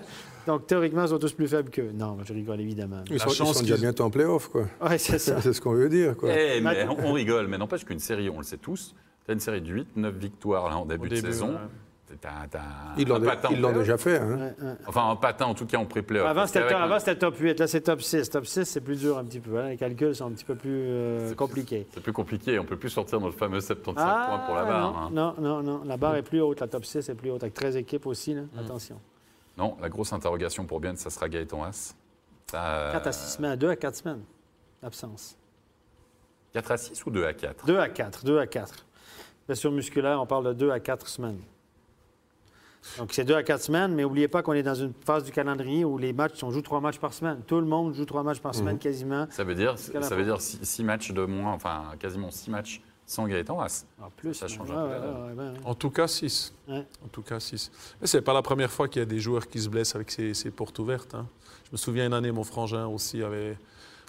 Donc, théoriquement, ils sont tous plus faibles qu'eux. Non, je rigole, évidemment. Ils sont, ils sont déjà bientôt en play-off, quoi. Oui, c'est ça. c'est ce qu'on veut dire, quoi. Eh, mais on rigole, mais n'empêche qu'une série, on le sait tous, tu as une série de 8, 9 victoires là, en début, de saison. Ils l'ont déjà fait. Hein. Enfin, un patin, en tout cas, en pré-playoff. Avant, c'était top 8. Là, c'est top 6. Top 6, c'est plus dur un petit peu. Hein. Les calculs sont un petit peu plus euh, compliqués. C'est plus compliqué. On ne peut plus sortir notre fameux 75 ah, points pour la barre. Non, hein. non, non, La barre est plus haute. La top 6 est plus haute. Avec 13 équipes aussi. Là. Mm. Attention. Non, la grosse interrogation pour Bien, ça sera Gaëtan Haas. 4 à 6 semaines. 2 à 4 semaines d'absence. 4 à 6 ou 2 à 4 2 à 4. 2 à 4. Blessure musculaire, on parle de 2 à 4 semaines. Donc, c'est 2 à 4 semaines, mais n'oubliez pas qu'on est dans une phase du calendrier où les matchs, on joue 3 matchs par semaine. Tout le monde joue 3 matchs par semaine mhm. quasiment. Ça veut dire, ça veut dire 6 matchs de moins, enfin quasiment 6 matchs sans Gaëtan Haas. En plus, ça change un peu. en tout cas, 6. En tout cas, 6. Mais c'est pas la première fois qu'il y a des joueurs qui se blessent avec ces, portes ouvertes. Hein. Je me souviens une année, mon frangin aussi avait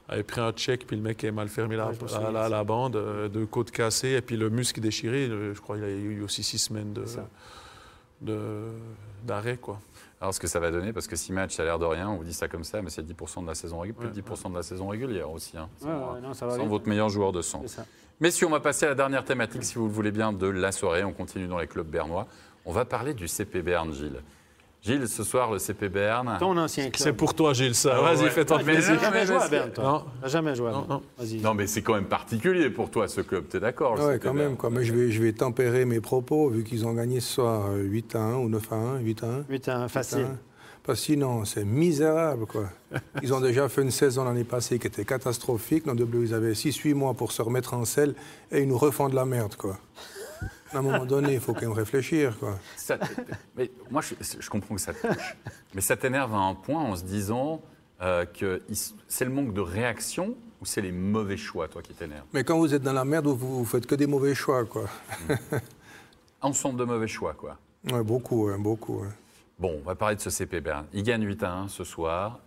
avait pris un check, puis le mec avait mal fermé la, la, bande, euh, deux côtes cassées, et puis le muscle déchiré. Je crois qu'il a eu aussi six semaines d'arrêt. quoi. Alors, ce que ça va donner, parce que six matchs, ça a l'air de rien, on vous dit ça comme ça, mais c'est 10% de la saison régulière, plus de 10% de la saison régulière aussi. Hein, sans, votre meilleur joueur de sang. Messieurs, on va passer à la dernière thématique, si vous le voulez bien, de la soirée. On continue dans les clubs bernois. On va parler du CP Berne, Gilles. Gilles, ce soir, le CP Berne. Ton ancien club. C'est pour toi, Gilles, ça. Ah Vas-y, fais ton plaisir. Tu jamais joué à Berne, toi. Non. jamais joué à Berne. Non, non. mais c'est quand même particulier pour toi, ce club. Tu es d'accord Oui, quand même. Quoi. Mais je vais, je vais tempérer mes propos, vu qu'ils ont gagné ce soir 8 à 1 ou 9 à 1, 8 à 1. 8 à 1, facile. Parce que sinon, c'est misérable, quoi. Ils ont déjà fait une saison l'année passée qui était catastrophique. Dans Bleu, ils avaient 6-8 mois pour se remettre en selle et ils nous refont de la merde, quoi à un moment donné, il faut quand même réfléchir. Quoi. mais moi, je, comprends que ça te touche. mais ça t'énerve à un point en se disant euh, que c'est le manque de réaction ou c'est les mauvais choix, toi, qui t'énervent? Mais quand vous êtes dans la merde, vous, ne faites que des mauvais choix, quoi. Ensemble de mauvais choix, quoi. Oui, beaucoup, beaucoup. Bon, on va parler de ce CP Bern. Il gagne 8 à 1 ce soir.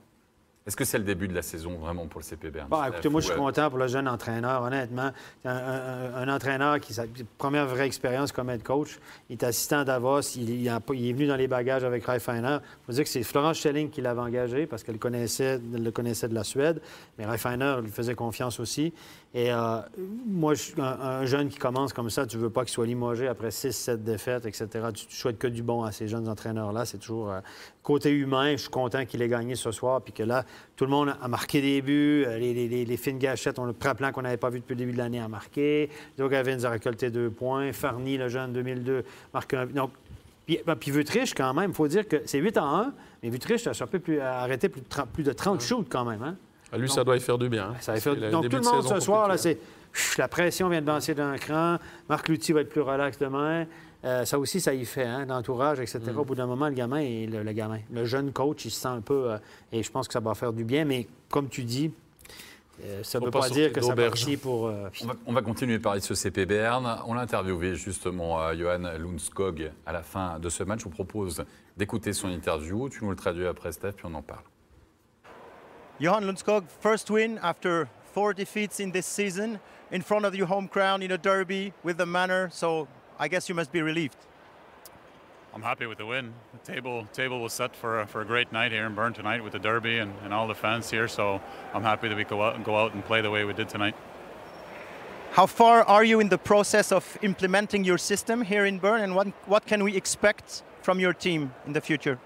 Est-ce que c'est le début de la saison vraiment pour le CP Berne? Bon, écoutez, moi, je suis content pour le jeune entraîneur, honnêtement. Un, entraîneur qui, sa première vraie expérience comme head coach, il est assistant Davos, il, il, est venu dans les bagages avec Reifeiner. Il faut dire que c'est Florence Schelling qui l'avait engagé parce qu'elle connaissait, le connaissait de la Suède, mais Reifeiner lui faisait confiance aussi. Et euh, moi, un, jeune qui commence comme ça, tu veux pas qu'il soit limogé après 6, 7 défaites, etc. Tu, souhaites que du bon à ces jeunes entraîneurs-là. C'est toujours euh, côté humain. Je suis content qu'il ait gagné ce soir, puis que là, tout le monde a marqué des buts. Euh, les, les, les fines gâchettes, on le plan qu'on n'avait pas vu depuis le début de l'année, a marqué. Joe Gavin a récolté deux points. Farny, le jeune 2002, marque un. Donc, puis, ben, puis Vutriche, quand même, il faut dire que c'est 8 à 1, mais Vutriche a, arrêté plus de 30, plus de 30 shoots quand même. Hein? À lui, ça doit y faire du bien. Ça faire... Donc, tout le monde ce soir, là, c'est la pression vient de danser d'un cran. Marc Lutti va être plus relax demain. Euh, ça aussi, ça y fait, hein, l'entourage, etc. Mm. Au bout d'un moment, le gamin, et le, gamin, le jeune coach, il se sent un peu. Euh, et je pense que ça va faire du bien. Mais comme tu dis, euh, ça ne veut pas, dire que ça partit pour. On va, on, va, continuer de parler de ce CP Berne. On l'a interviewé justement Johan Lundskog à la fin de ce match. Je vous propose d'écouter son interview. Tu nous le traduis après, Steph, puis on en parle. Johan Lundskog, first win after four defeats in this season in front of your home crowd in a derby with the manor. So I guess you must be relieved. I'm happy with the win. The table table was set for a, for a great night here in Bern tonight with the derby and, and all the fans here. So I'm happy that we go out and go out and play the way we did tonight. How far are you in the process of implementing your system here in Bern, and what what can we expect from your team in the future?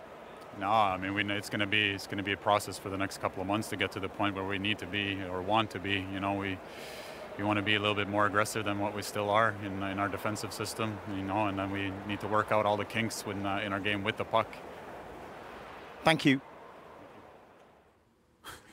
No, I mean we, it's going to be it's going to be a process for the next couple of months to get to the point where we need to be or want to be. You know, we we want to be a little bit more aggressive than what we still are in, in our defensive system. You know, and then we need to work out all the kinks uh, in our game with the puck. Thank you.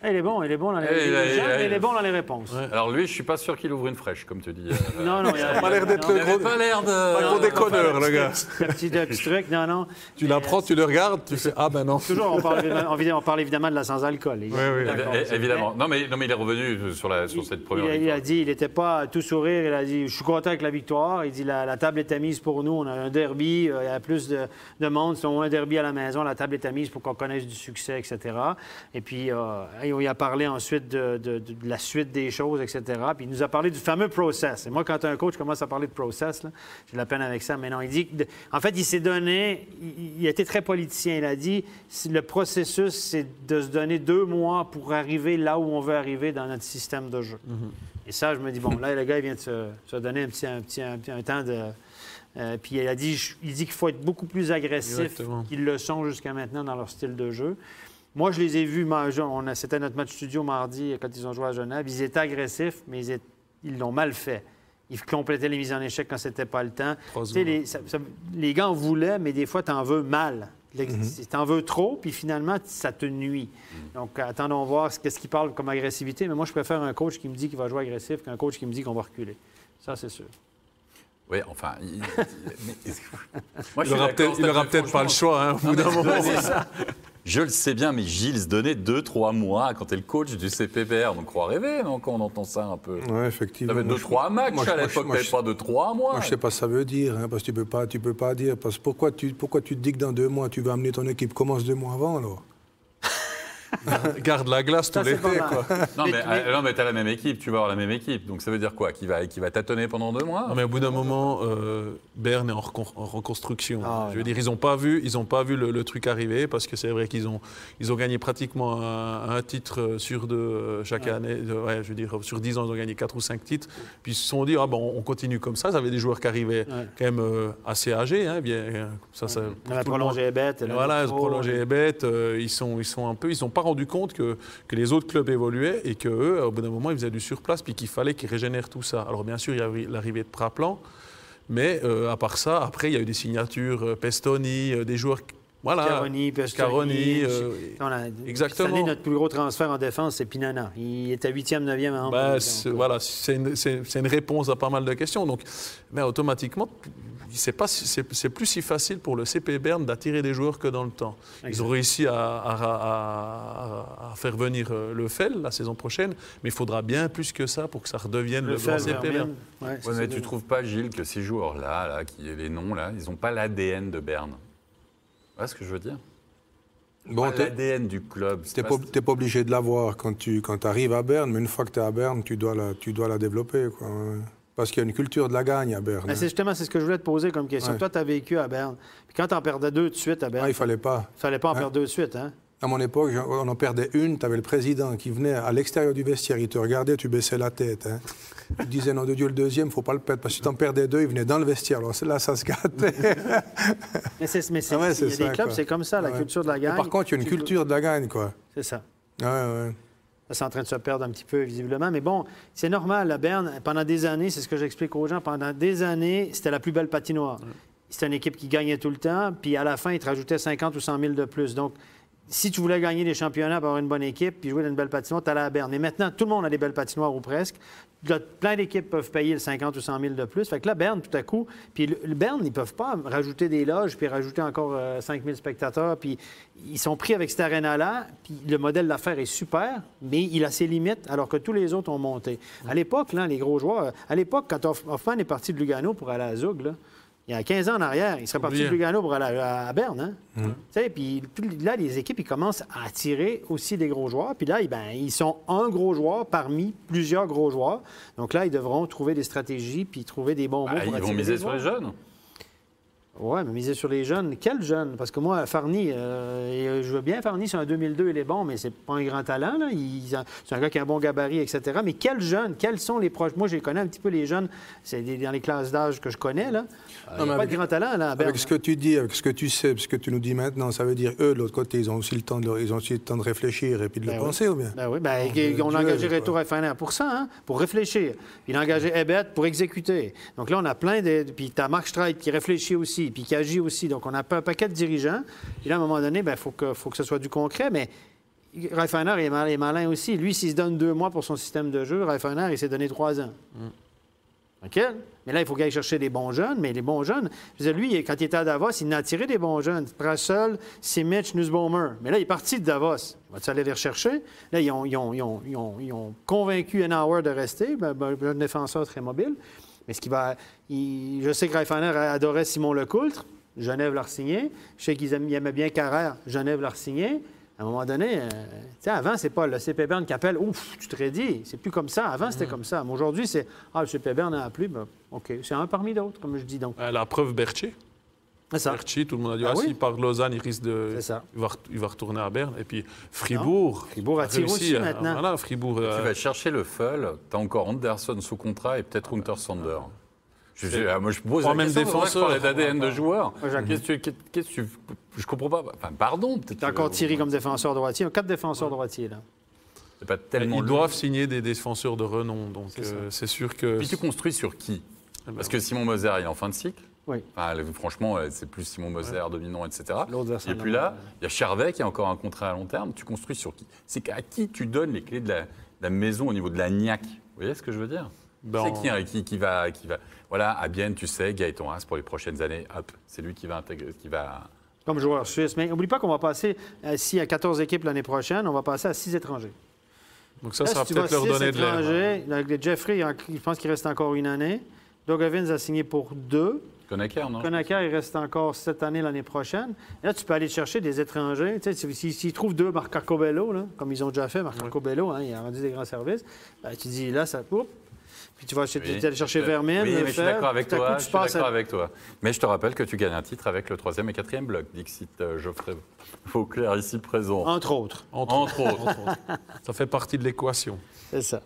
Il est bon, il est bon dans les, il, il, est bon dans les réponses. Alors lui, je suis pas sûr qu'il ouvre une fraîche, comme tu dis. Euh, non, non, il a pas l'air d'être le gros. pas l'air de. gros déconneur, le gars. petit, petit truc, non, non. Tu l'apprends, tu le regardes, tu fais ah ben non. Toujours, on parle, on parle évidemment de la sans-alcool. Oui, oui, évidemment. Non mais, non, mais il est revenu sur, la, sur cette première. Il, il a dit, il n'était pas tout sourire. Il a dit, je suis content avec la victoire. Il dit, la, la table était mise pour nous. On a un derby. Euh, il y a plus de, de monde. Si on a un derby à la maison, la table était mise pour qu'on connaisse du succès, etc. Et puis, euh, il a parlé ensuite de, la suite des choses, etc. Puis il nous a parlé du fameux process. Et moi, quand un coach commence à parler de process, j'ai la peine avec ça. Mais non, il dit en fait, il s'est donné, il, a été très politicien. Il a dit le processus, c'est de se donner deux mois pour arriver là où on veut arriver dans notre système de jeu. Mm-hmm. Et ça, je me dis, bon, là, le gars, il vient de se, donner un petit, un petit, un, temps de puis il, a dit, il dit qu'il faut être beaucoup plus agressif qu'ils le sont jusqu'à maintenant dans leur style de jeu. Moi, je les ai vus, c'était notre match studio mardi quand ils ont joué à Genève. Ils étaient agressifs, mais ils l'ont mal fait. Ils complétaient les mises en échec quand c'était pas le temps. Les, les, gars en voulaient, mais des fois, tu en veux mal. Mhm. Tu en veux trop, puis finalement, ça te nuit. Donc, attendons voir ce qu'il parle comme agressivité. Mais moi, je préfère un coach qui me dit qu'il va jouer agressif qu'un coach qui me dit qu'on va reculer. Ça, c'est sûr. Oui, enfin. Il, n'aura peut-être pas le choix, hein, au bout d'un moment. Je le sais bien, mais Gilles se donnait 2-3 mois quand tu es le coach du CPBR. Donc, croit rêver non, quand on entend ça un peu. Oui, effectivement. Avais 2-3 matchs à l'époque, tu pas 2-3 mois. Moi, je ne sais pas ce que ça veut dire, hein, parce que tu ne peux, pas, tu peux pas dire. Parce, pourquoi, tu, pourquoi tu te dis que dans deux mois, tu vas amener ton équipe? Commence deux mois avant, alors Garde la glace tous l'été, quoi. Non, mais, euh, mais, tu as la même équipe, tu vas avoir la même équipe. Donc ça veut dire quoi? Qui va, qui va tâtonner pendant deux mois? Non, mais au bout d'un moment, euh, Berne est en, reconstruction. Ah, je veux dire, ils n'ont pas vu, ils ont pas vu le, truc arriver parce que c'est vrai qu'ils ont, ils ont gagné pratiquement un, titre sur deux euh, chaque année. Ouais, je veux dire, sur dix ans, ils ont gagné quatre ou cinq titres. Puis ils se sont dit, ah bon, on continue comme ça. Ça avait des joueurs qui arrivaient quand même assez âgés. Hein, bien, ça, ça, on a prolongé les bêtes. Voilà, ils ont prolongé les bêtes. ils, sont, ils sont un peu, ils sont pas rendu compte que, que les autres clubs évoluaient et qu'eux, au bout d'un moment, ils faisaient du surplace, puis qu'il fallait qu'ils régénèrent tout ça. Alors bien sûr, il y a l'arrivée de Praplan, mais euh, à part ça, après, il y a eu des signatures, euh, Pestoni, euh, des joueurs voilà. Caroni, Pescaroni. Euh, exactement. Cette année, notre plus gros transfert en défense, c'est Pinana. Il est à 8e, 9e en ben, Voilà, c'est une, une, réponse à pas mal de questions. Donc, mais automatiquement, c'est pas c'est plus si facile pour le CP Berne d'attirer des joueurs que dans le temps. Ils ont réussi à, à, faire venir euh, le FEL la saison prochaine, mais il faudra bien plus que ça pour que ça redevienne le, grand CP Berne. Ouais, mais tu trouves pas, Gilles, que ces joueurs-là, là, qui, les noms, là, ils n'ont pas l'ADN de Berne? Vois ce que je veux dire Bon, l'ADN du club. Tu n'es pas, obligé de l'avoir quand tu quand arrives à Berne, mais une fois que tu es à Berne, tu dois la, tu dois la développer. Quoi. Parce qu'il y a une culture de la gagne à Berne. C'est justement c'est ce que je voulais te poser comme question. Toi, tu as vécu à Berne. Puis quand tu en perdais deux de suite à Berne. Ah, il fallait pas. Il fallait pas en perdre deux de suite. Hein? À mon époque, on en perdait une, tu avais le président qui venait à l'extérieur du vestiaire, il te regardait, tu baissais la tête. Hein. Il disait, non de Dieu, le deuxième, faut pas le perdre, parce que si tu en perdais deux, il venait dans le vestiaire. Alors là, ça se gâtait. mais c'est, mais ah il y a des clubs, c'est comme ça, la culture de la gagne. par contre, il y a une culture de la gagne, quoi. C'est ça. Ouais, ouais. c'est en train de se perdre un petit peu, visiblement. Mais bon, c'est normal. La Berne, pendant des années, c'est ce que j'explique aux gens, pendant des années, c'était la plus belle patinoire. C'était une équipe qui gagnait tout le temps, puis à la fin, ils te rajoutaient 50 ou 100 000 de plus. Donc, si tu voulais gagner des championnats, avoir une bonne équipe, puis jouer dans une belle patinoire, tu allais à Berne. Mais maintenant, tout le monde a des belles patinoires ou presque. plein d'équipes peuvent payer le 50 ou 100 000 de plus. Fait que là, Berne, tout à coup, puis le, Berne, ils peuvent pas rajouter des loges, puis rajouter encore 5 euh, 000 spectateurs. Puis ils sont pris avec cette arena-là, puis le modèle d'affaires est super, mais il a ses limites, alors que tous les autres ont monté. À l'époque, là, les gros joueurs, à l'époque, quand Hoffman est parti de Lugano pour aller à Zug, là, il y a 15 ans en arrière, il serait parti de Lugano pour aller à, Berne. Hein? Mm. Puis là, les équipes, ils commencent à attirer aussi des gros joueurs. Puis là, ben, ils sont un gros joueur parmi plusieurs gros joueurs. Donc là, ils devront trouver des stratégies puis trouver des bons mots bah, Ils vont miser sur les jeunes. Oui, mais miser sur les jeunes. Quels jeunes? Parce que moi, Farny, euh, je veux bien Farny, c'est un 2002, il est bon, mais c'est pas un grand talent. C'est un gars qui a un bon gabarit, etc. Mais quels jeunes? Quels sont les proches? Moi, je connais un petit peu les jeunes. C'est dans les classes d'âge que je connais. Là. Il n'y a pas de grand talent, là, Avec ce que tu dis, avec ce que tu sais, ce que tu nous dis maintenant, ça veut dire, eux, de l'autre côté, ils ont aussi le temps de, ils ont aussi le temps de réfléchir et puis de le ben penser, ou bien? Ben oui, ben, on a engagé Reto Raffiner pour ça, hein, pour réfléchir. Il a engagé Ebert pour exécuter. Donc là, on a plein de... Puis tu as Mark Streit qui réfléchit aussi, puis qui agit aussi. Donc, on a un paquet de dirigeants. Et là, à un moment donné, il ben, faut, que, faut que ce soit du concret. Mais Reifeiner est, mal, est malin aussi. Lui, s'il se donne deux mois pour son système de jeu, Reifeiner, il s'est donné trois ans. Mm. OK? Mais là, il faut qu'il aille chercher des bons jeunes. Mais les bons jeunes, je veux dire, lui, quand il était à Davos, il n'a attiré des bons jeunes. Prassel, Simic, Nussbaumer. Mais là, il est parti de Davos. Va-tu aller les rechercher? Là, ils ont, ils ont, ils ont, ils ont convaincu Enauer de rester, ben, ben, un défenseur très mobile. Mais ce qui va. je sais que Reifeiner adorait Simon Lecoultre. Genève l'a signé. Je sais qu'ils aimaient bien Carrère. Genève l'a signé. À un moment donné, euh, sais, avant, c'est pas le CP Berne qui appelle Ouf, tu te dit. C'est plus comme ça. Avant, c'était mm. comme ça. Mais aujourd'hui, c'est Ah, le CP Berne n'a appelé. Ben, OK. C'est un parmi d'autres, comme je dis donc. Euh, la preuve, Berthier. Ça. Tout le monde a dit ah, ah si par Lausanne, il risque de. C'est ça. Il va, il va, retourner à Berne. Et puis Fribourg. Fribourg attire aussi maintenant. Voilà, Fribourg. Tu vas chercher le FUL. Tu as encore Anderson sous contrat et peut-être Hunter Sander. Je, ah, moi, je pose la même défenseur d'ADN de joueur. Ouais, Jacques. Qu'est-ce que tu, que tu- je comprends pas. Enfin, pardon, peut-être. T'as encore Thierry comme défenseur droitier. Quatre défenseurs droitiers, là. C'est pas tellement. Ils doivent signer des défenseurs de renom, donc C'est euh, c'est sûr que. Puis tu construis sur qui? Eh ben, Parce que Simon Moser il est en fin de cycle. Oui. Enfin, franchement, euh, c'est plus Simon Moser dominant, etc. Et puis là, il y a Charvet qui a encore un contrat à long terme. Tu construis sur qui? C'est à qui tu donnes les clés de la, de la maison au niveau de la niaque Vous voyez ce que je veux dire? Ben, C'est qui, hein, qui, qui va, qui va. Voilà, à Bienne, tu sais, Gaëtan Haas pour les prochaines années. Hop, c'est lui qui va intégrer, qui va. Comme joueur suisse. Mais n'oublie pas qu'on va passer, euh, si à 14 équipes l'année prochaine, on va passer à 6 étrangers. Donc ça, Là, ça va si peut-être leur donner de l'air. étrangers, là, Jeffrey, je pense qu'il reste encore une année. Doug Evans a signé pour deux. Conacher, non? Conacher, il reste encore cette année, l'année prochaine. Et là, tu peux aller chercher des étrangers. Tu sais, si- si- S'ils trouvent deux Marc Arcobello, là, comme ils ont déjà fait, Marc Arcobello, hein, il a rendu des grands services, ben, tu dis, là, ça... oups. Puis tu vas acheter- Oui. tu vas aller chercher Vermin, Oui, mais je suis d'accord avec coup, toi. tu Je suis à- d'accord avec toi. Mais je te rappelle que tu gagnes un titre avec le troisième et quatrième bloc. Dixit euh, Geoffrey Fauclair ici présent. Entre autres. Entre, Entre autres. Ça fait partie de l'équation. C'est ça.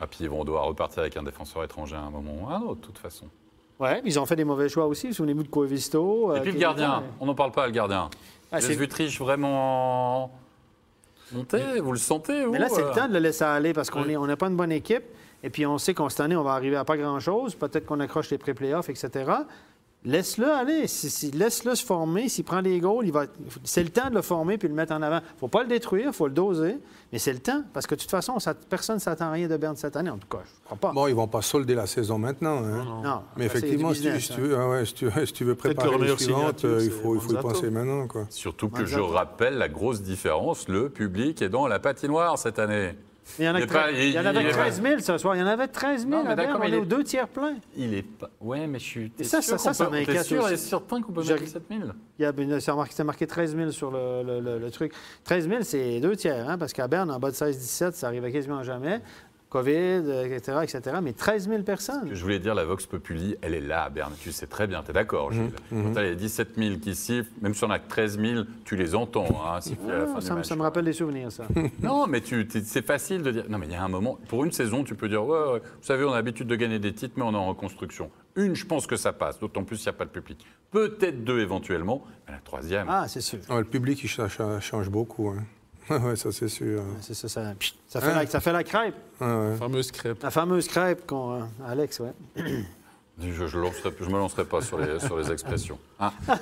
Ah, puis ils vont devoir repartir avec un défenseur étranger à un moment ou à un autre, de toute façon. Ouais, ils ont fait des mauvais choix aussi. Souvenez-vous de Coevisto. Et euh, puis qui le gardien, on n'en parle pas, le gardien. Ah, Vutriche vraiment monté, vous le sentez, vous Mais là, c'est euh le temps de le laisser aller parce qu'on Oui. est- on n'a pas une bonne équipe. Et puis, on sait qu'en cette année, on va arriver à pas grand-chose. Peut-être qu'on accroche les pré-playoffs, etc. Laisse-le aller. Laisse-le se former. S'il prend des goals, il va... c'est le temps de le former puis de le mettre en avant. faut pas le détruire, faut le doser. Mais c'est le temps. Parce que de toute façon, ça- personne ne s'attend à rien de Berne cette année. En tout cas, je crois pas. Bon, ils vont pas solder la saison maintenant. hein. Non, Mais effectivement, si tu, business, si hein. tu veux, ah ouais, si tu veux- si tu veux Peut-être préparer les suivantes, signature, euh, il faut, il faut y penser maintenant. Quoi. Surtout que je rappelle la grosse différence, le public est dans la patinoire cette année. Il y en, a Il est pas- il y en il- avait il est 13 000 ce soir. Il y en avait 13 000 Non, mais On est il aux est- deux tiers pleins. Il est pas. Ouais, mais je suis. Et ça, sûr ça, ça, m'inquiète sûr et certain qu'on peut mettre 17 000 Il y a, c'est marqué, marqué 13 000 sur le, le- le- le truc. 13 000, c'est deux tiers, hein, parce qu'à Berne, en bas de 16-17, ça arrivait quasiment jamais. COVID, euh, etc., etc. Mais 13 000 personnes. Je voulais dire, la Vox Populi, elle est là à Berne. Tu sais très bien, tu es d'accord, Gilles. Quand tu as les 17 000 qui sifflent, même si on a que 13 000, tu les entends hein, siffler à la fin Ah, du ça, me- match. ça me rappelle des souvenirs, ça. Non, mais c'est facile de dire. Non, mais il y a un moment, pour une saison, tu peux dire ouais, ouais, vous savez, on a l'habitude de gagner des titres, mais on est en reconstruction. Une, je pense que ça passe, d'autant plus s'il n'y a pas de public. Peut-être deux éventuellement, mais la troisième. Ah, c'est sûr. Ouais, le public, il cha- cha- change beaucoup. Hein. ouais, ça, c'est sûr. hein. C'est ça, ça, ça fait Hein? la, ça fait la crêpe. Ouais, ouais. Fameuse crêpe. La fameuse crêpe qu'on. euh, Alex, ouais. Je ne je lancerai- je me lancerai pas sur les, sur les expressions. Hein.